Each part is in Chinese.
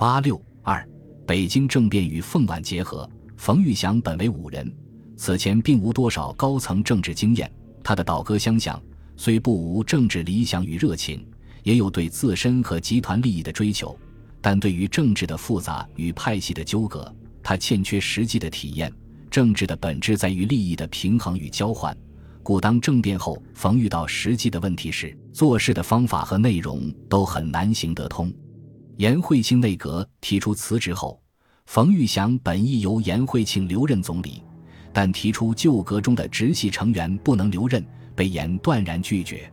八六二，北京政变与奉皖结合。冯玉祥本为武人，此前并无多少高层政治经验。他的倒戈相向，虽不无政治理想与热情，也有对自身和集团利益的追求，但对于政治的复杂与派系的纠葛，他欠缺实际的体验。政治的本质在于利益的平衡与交换，故当政变后，冯遇到实际的问题时，做事的方法和内容都很难行得通。颜惠庆内阁提出辞职后。冯玉祥本意由颜惠庆留任总理，但提出旧阁中的直系成员不能留任，被颜断然拒绝。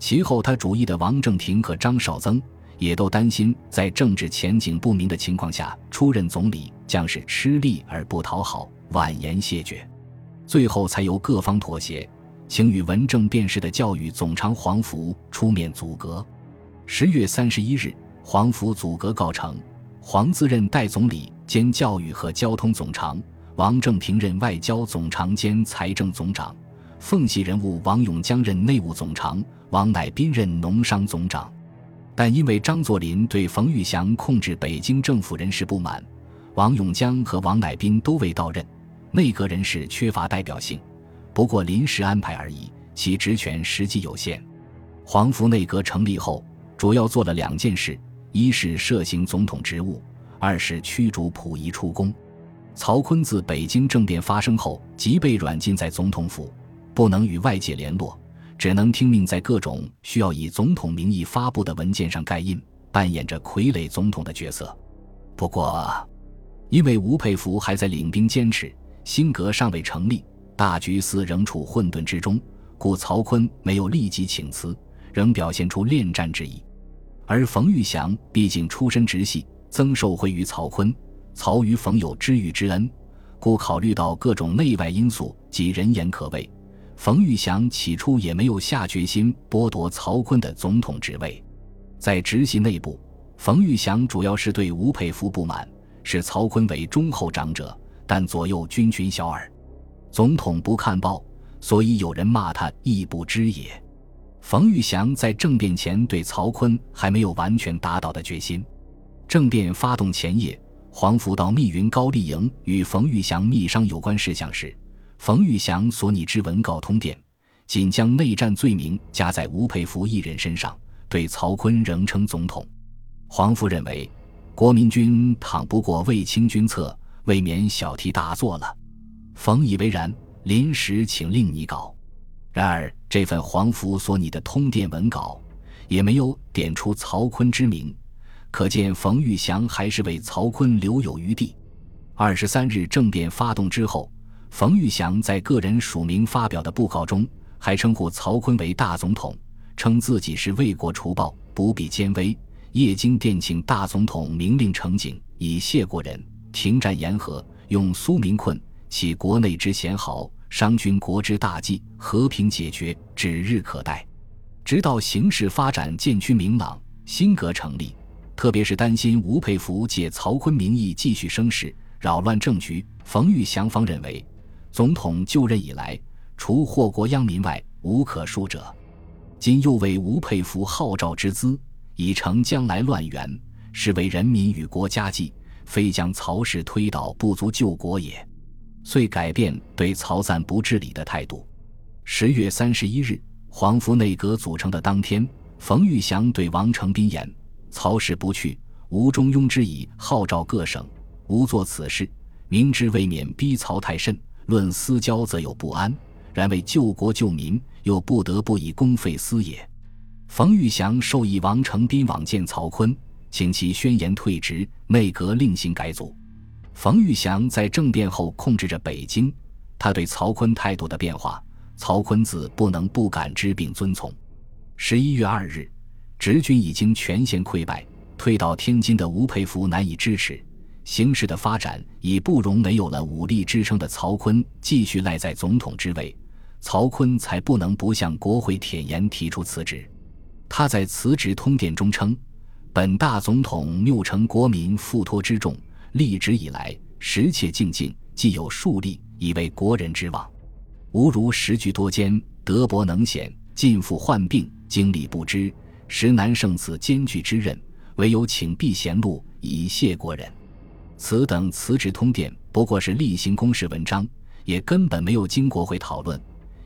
其后，他主义的王正廷和张绍曾也都担心，在政治前景不明的情况下出任总理将是吃力而不讨好，婉言谢绝。最后，才由各方妥协，请与文政辨识的教育总长黄福出面组阁。十月三十一日，黄甫组阁告成，黄自任代总理。兼教育和交通总长，王正平任外交总长兼财政总长，奉系人物王永江任内务总长，王乃斌任农商总长。但因为张作霖对冯玉祥控制北京政府人事不满，王永江和王乃斌都未到任，内阁人事缺乏代表性，不过临时安排而已，其职权实际有限。黄甫内阁成立后，主要做了两件事：一是涉行总统职务。二是驱逐溥仪出宫，曹锟自北京政变发生后即被软禁在总统府，不能与外界联络，只能听命在各种需要以总统名义发布的文件上盖印，扮演着傀儡总统的角色。不过，因为吴佩孚还在领兵坚持，新阁尚未成立，大局似仍处混沌之中，故曹锟没有立即请辞，仍表现出恋战之意。而冯玉祥毕竟出身直系。曾受惠于曹锟，曹与冯有知遇之恩，故考虑到各种内外因素及人言可畏，冯玉祥起初也没有下决心剥夺曹锟的总统职位。在直系内部，冯玉祥主要是对吴佩孚不满，视曹锟为忠厚长者，但左右君群小耳，总统不看报，所以有人骂他亦不知也。冯玉祥在政变前对曹锟还没有完全打倒的决心。政变发动前夜，黄福到密云高丽营与冯玉祥密商有关事项时，冯玉祥所拟之文告通电，仅将内战罪名加在吴佩孚一人身上，对曹锟仍称总统。黄福认为，国民军倘不过卫青军策，未免小题大做了。冯以为然，临时请令拟稿。然而这份黄福所拟的通电文稿，也没有点出曹锟之名。可见冯玉祥还是为曹锟留有余地。二十三日政变发动之后，冯玉祥在个人署名发表的布告中，还称呼曹锟为大总统，称自己是为国除暴，不必艰危。叶京电请大总统明令呈警，以谢国人，停战言和，用苏民困，起国内之贤豪，商君国之大计，和平解决，指日可待。直到形势发展渐趋明朗，新阁成立。特别是担心吴佩孚借曹锟名义继续生事，扰乱政局。冯玉祥方认为，总统就任以来，除祸国殃民外，无可恕者。今又为吴佩孚号召之资，以成将来乱源，是为人民与国家计，非将曹氏推倒，不足救国也。遂改变对曹赞不治理的态度。十月三十一日，皇甫内阁组成的当天，冯玉祥对王承斌言。曹氏不去，吴中庸之矣。号召各省，吾作此事，明知未免逼曹太甚。论私交，则有不安；然为救国救民，又不得不以公费私也。冯玉祥授意王承斌往见曹锟，请其宣言退职，内阁另行改组。冯玉祥在政变后控制着北京，他对曹锟态度的变化，曹锟自不能不感知并遵从。十一月二日。直军已经全线溃败，退到天津的吴佩孚难以支持，形势的发展已不容没有了武力支撑的曹锟继续赖在总统之位，曹锟才不能不向国会舔言提出辞职。他在辞职通电中称：“本大总统谬承国民付托之重，立职以来实切敬敬，既有数力，以为国人之望。吾如时局多艰，德薄能显，尽复患病，精力不支。”实难胜此艰巨之任，唯有请避贤路，以谢国人。此等辞职通电不过是例行公事文章，也根本没有经国会讨论。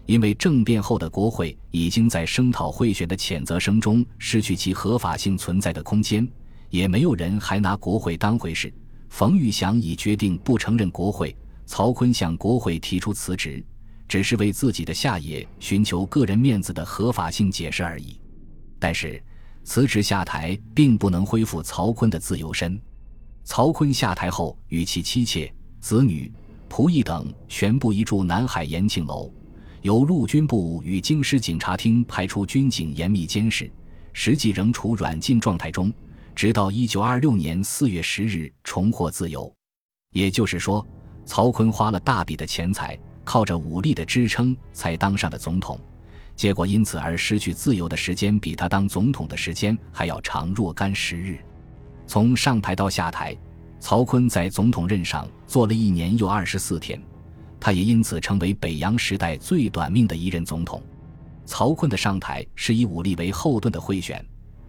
因为政变后的国会已经在声讨贿选的谴责声中失去其合法性存在的空间，也没有人还拿国会当回事。冯玉祥已决定不承认国会，曹锟向国会提出辞职，只是为自己的下野寻求个人面子的合法性解释而已。但是，辞职下台并不能恢复曹锟的自由身。曹锟下台后，与其妻妾、子女、仆役等全部移驻南海延庆楼。由陆军部与京师警察厅派出军警严密监视，实际仍处软禁状态中，直到一九二六年四月十日重获自由。也就是说，曹锟花了大笔的钱财，靠着武力的支撑才当上了总统，结果因此而失去自由的时间，比他当总统的时间还要长若干时日。从上台到下台，曹锟在总统任上做了一年又二十四天。他也因此成为北洋时代最短命的一任总统。曹锟的上台是以武力为后盾的贿选，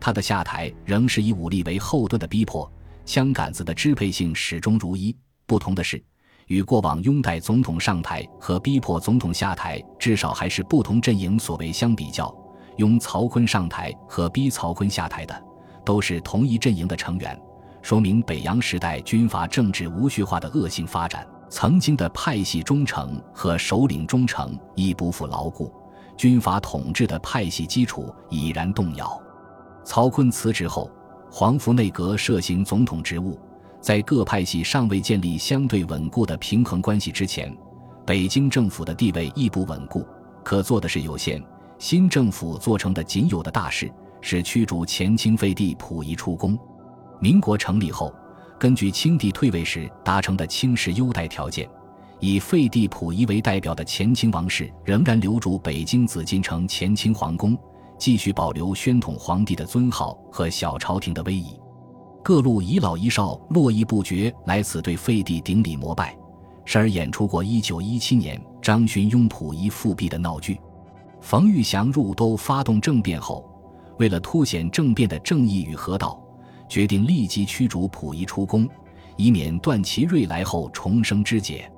他的下台仍是以武力为后盾的逼迫。枪杆子的支配性始终如一。不同的是，与过往拥戴总统上台和逼迫总统下台，至少还是不同阵营所为相比较，拥曹锟上台和逼曹锟下台的都是同一阵营的成员，说明北洋时代军阀政治无序化的恶性发展。曾经的派系忠诚和首领忠诚已不复牢固，军阀统治的派系基础已然动摇。曹锟辞职后，黄福内阁设行总统职务，在各派系尚未建立相对稳固的平衡关系之前，北京政府的地位亦不稳固，可做的事有限。新政府做成的仅有的大事是驱逐前清废帝溥仪出宫。民国成立后。根据清帝退位时达成的清室优待条件，以废帝溥仪为代表的前清王室仍然留住北京紫禁城前清皇宫，继续保留宣统皇帝的尊号和小朝廷的威仪。各路遗老遗少络绎不绝来此对废帝顶礼膜拜，时而演出过1917年张勋拥溥仪复辟的闹剧。冯玉祥入都发动政变后，为了凸显政变的正义与合道。决定立即驱逐溥仪出宫，以免段祺瑞来后重生枝节。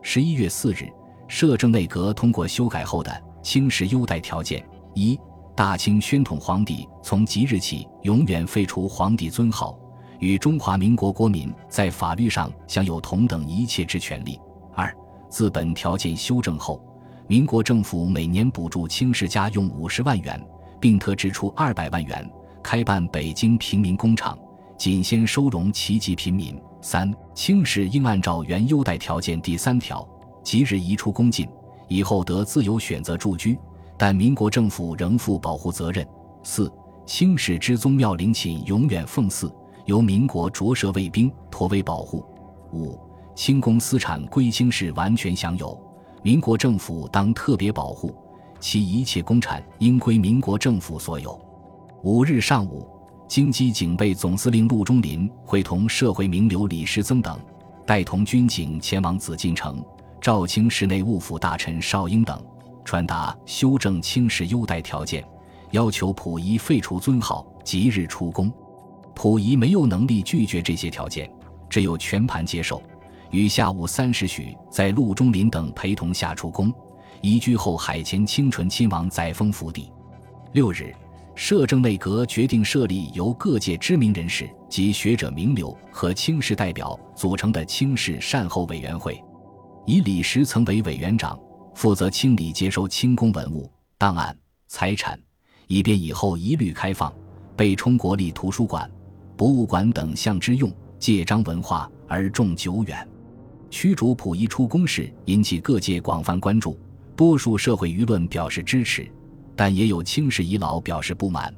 十一月四日，摄政内阁通过修改后的清室优待条件：一、大清宣统皇帝从即日起永远废除皇帝尊号，与中华民国国民在法律上享有同等一切之权利；二、自本条件修正后，民国政府每年补助清室家用五十万元，并特支出二百万元。开办北京平民工厂，仅先收容旗籍平民。三清室应按照原优待条件第三条，即日移出宫禁，以后得自由选择住居，但民国政府仍负保护责任。四清室之宗庙陵寝永远奉祀，由民国着设卫兵妥为保护。五清宫私产归清室完全享有，民国政府当特别保护，其一切公产应归民国政府所有。五日上午，京畿警备总司令陆中林会同社会名流李时增等，带同军警前往紫禁城，赵清室内务府大臣邵英等，传达修正清室优待条件，要求溥仪废除尊号，即日出宫。溥仪没有能力拒绝这些条件，只有全盘接受。于下午三时许，在陆中林等陪同下出宫，移居后海前清纯亲王载沣府邸。六日。摄政内阁决定设立由各界知名人士及学者名流和清室代表组成的清室善后委员会，以李时曾为委员长，负责清理接收清宫文物、档案、财产，以便以后一律开放，备充国立图书馆、博物馆等项之用，借章文化而重久远。驱逐溥仪出宫事引起各界广泛关注，多数社会舆论表示支持。但也有清室遗老表示不满，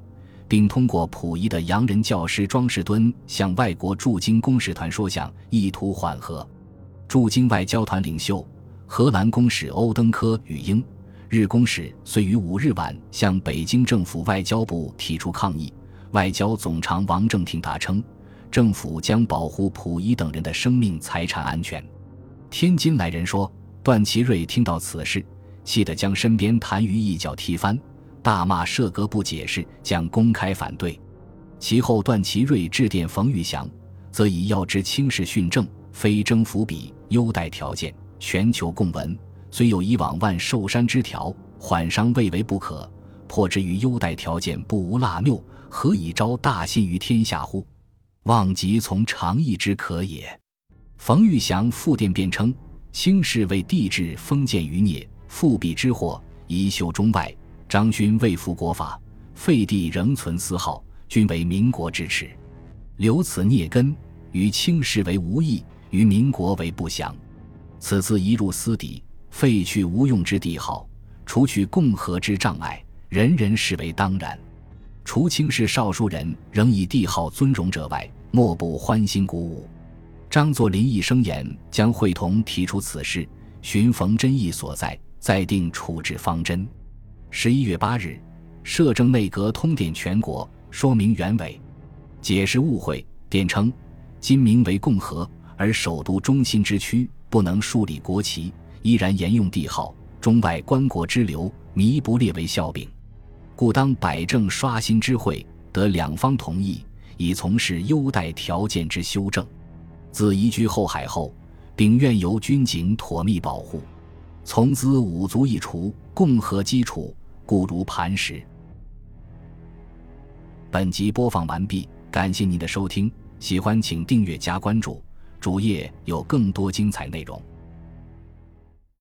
并通过溥仪的洋人教师庄士敦向外国驻京公使团说想，意图缓和。驻京外交团领袖荷兰公使欧登科与英日公使遂于五日晚向北京政府外交部提出抗议。外交总长王正廷答称，政府将保护溥仪等人的生命财产安全。天津来人说，段祺瑞听到此事，气得将身边痰盂一脚踢翻。大骂设阁不解释，将公开反对。其后，段祺瑞致电冯玉祥，则以要知轻视训政，非征服彼优待条件，全球共闻。虽有以往万寿山之条，缓伤未为不可。破之于优待条件，不无腊谬，何以招大信于天下乎？望即从长义之可也。冯玉祥复电辩称：卿士为帝制封建余孽，复辟之祸，遗秀中外。张勋未复国法，废帝仍存私号，均为民国之耻。留此孽根，于卿士为无益，于民国为不祥。此次移入私邸，废去无用之帝号，除去共和之障碍。人人视为当然，除卿士少数人仍以帝号尊荣者外，莫不欢欣鼓舞。张作霖一声言，将会同提出此事，寻冯真义所在，再定处置方针。十一月八日，摄政内阁通电全国，说明原委，解释误会。电称：今名为共和，而首都中心之区不能树立国旗，依然沿用帝号，中外官国之流，弥不列为笑柄。故当摆正刷新之会，得两方同意，以从事优待条件之修正。自移居后海后，并愿由军警妥密保护，从兹五族一除，共和基础固如磐石。本集播放完毕，感谢您的收听，喜欢请订阅加关注，主页有更多精彩内容。